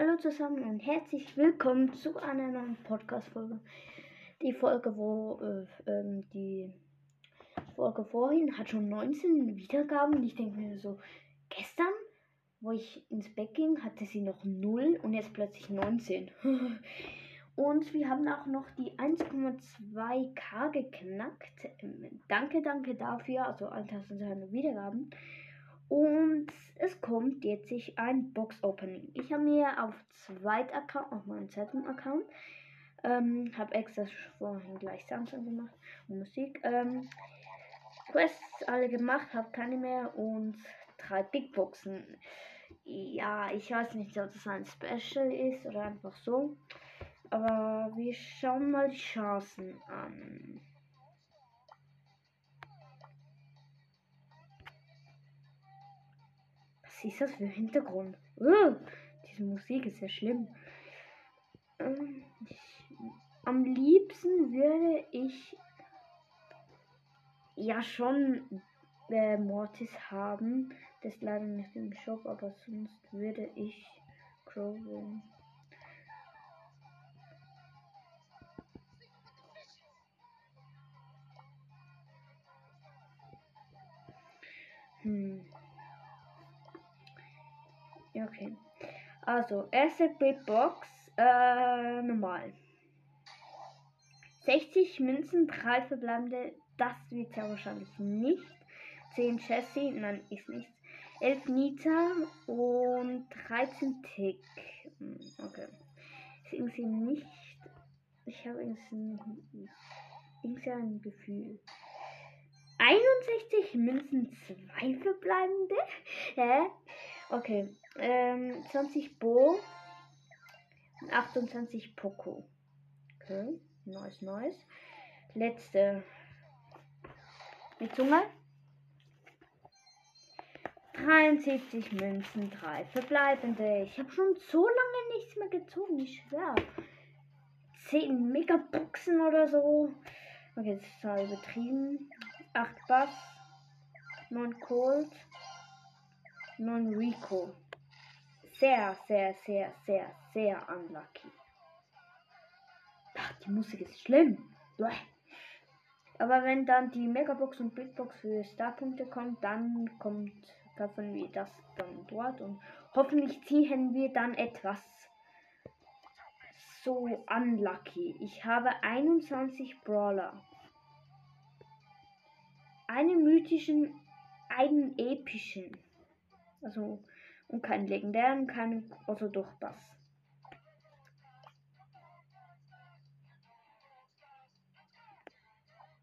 Hallo zusammen und herzlich willkommen zu einer neuen Podcast-Folge. Die Folge, wo äh, ähm, die Folge vorhin hat schon 19 Wiedergaben. Ich denke mir so, gestern, wo ich ins Bett ging, hatte sie noch 0 und jetzt plötzlich 19. und wir haben auch noch die 1,2k geknackt. Ähm, danke, danke dafür. Also 1200 Wiedergaben. Und es kommt jetzt ein Box-Opening. Ich habe mir auf zweit Account, auf meinem zweiten Account, ähm, habe extra vorhin gleich Samsung gemacht und Musik. Ähm, Quests alle gemacht, habe keine mehr und drei Big Boxen. Ja, ich weiß nicht, ob das ein Special ist oder einfach so. Aber wir schauen mal die Chancen an. Was ist das für Hintergrund? Uh, diese Musik ist ja schlimm. Ähm, ich, am liebsten würde ich ja schon äh, Mortis haben. Das ist leider nicht im Shop, aber sonst würde ich Crow wählen. Hm. Ja, okay. Also, erste Big Box, äh, normal. 60 Münzen, 3 verbleibende, das wird ja wahrscheinlich nicht. 10 Chassis, nein, ist nichts. 11 Nita und 13 Tick. Hm, Okay. Ist irgendwie nicht. Ich habe irgendwie ein Gefühl. 61 Münzen, 2 verbleibende? Hä? Okay. Ähm, 20 Bo und 28 Poco. Okay. Nice, nice. Letzte. Die Zunge. 73 Münzen, 3 verbleibende. Ich habe schon so lange nichts mehr gezogen, ich schwör. 10 Megaboxen oder so. Okay, das ist zwar übertrieben. 8 Bass, 9 Cold, 9 Rico. Sehr, sehr, sehr, sehr, sehr unlucky. Ach, die Musik ist schlimm. Aber wenn dann die Megabox und Big Box für Starpunkte kommt, dann kommt kaufen wir das dann dort und hoffentlich ziehen wir dann etwas so unlucky. Ich habe 21 Brawler. Einen mythischen, einen epischen. Also und keinen legendären, keinen also doch Bass.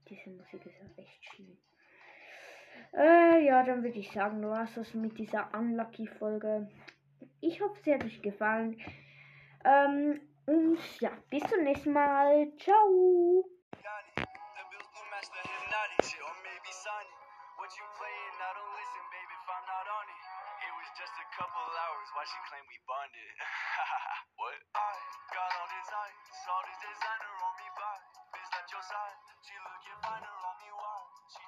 Diese Musik ist ja echt schlimm. Äh, ja, dann würde ich sagen, du hast es mit dieser Unlucky-Folge. Ich hoffe, es hat euch gefallen. Ähm, und ja, bis zum nächsten Mal. Ciao. What you playing? I don't listen, baby, if I'm not on it. It was just a couple hours. Why she claim we bonded? what? I got all all this designer on me. Bitch your side. She looking finer on me, why? She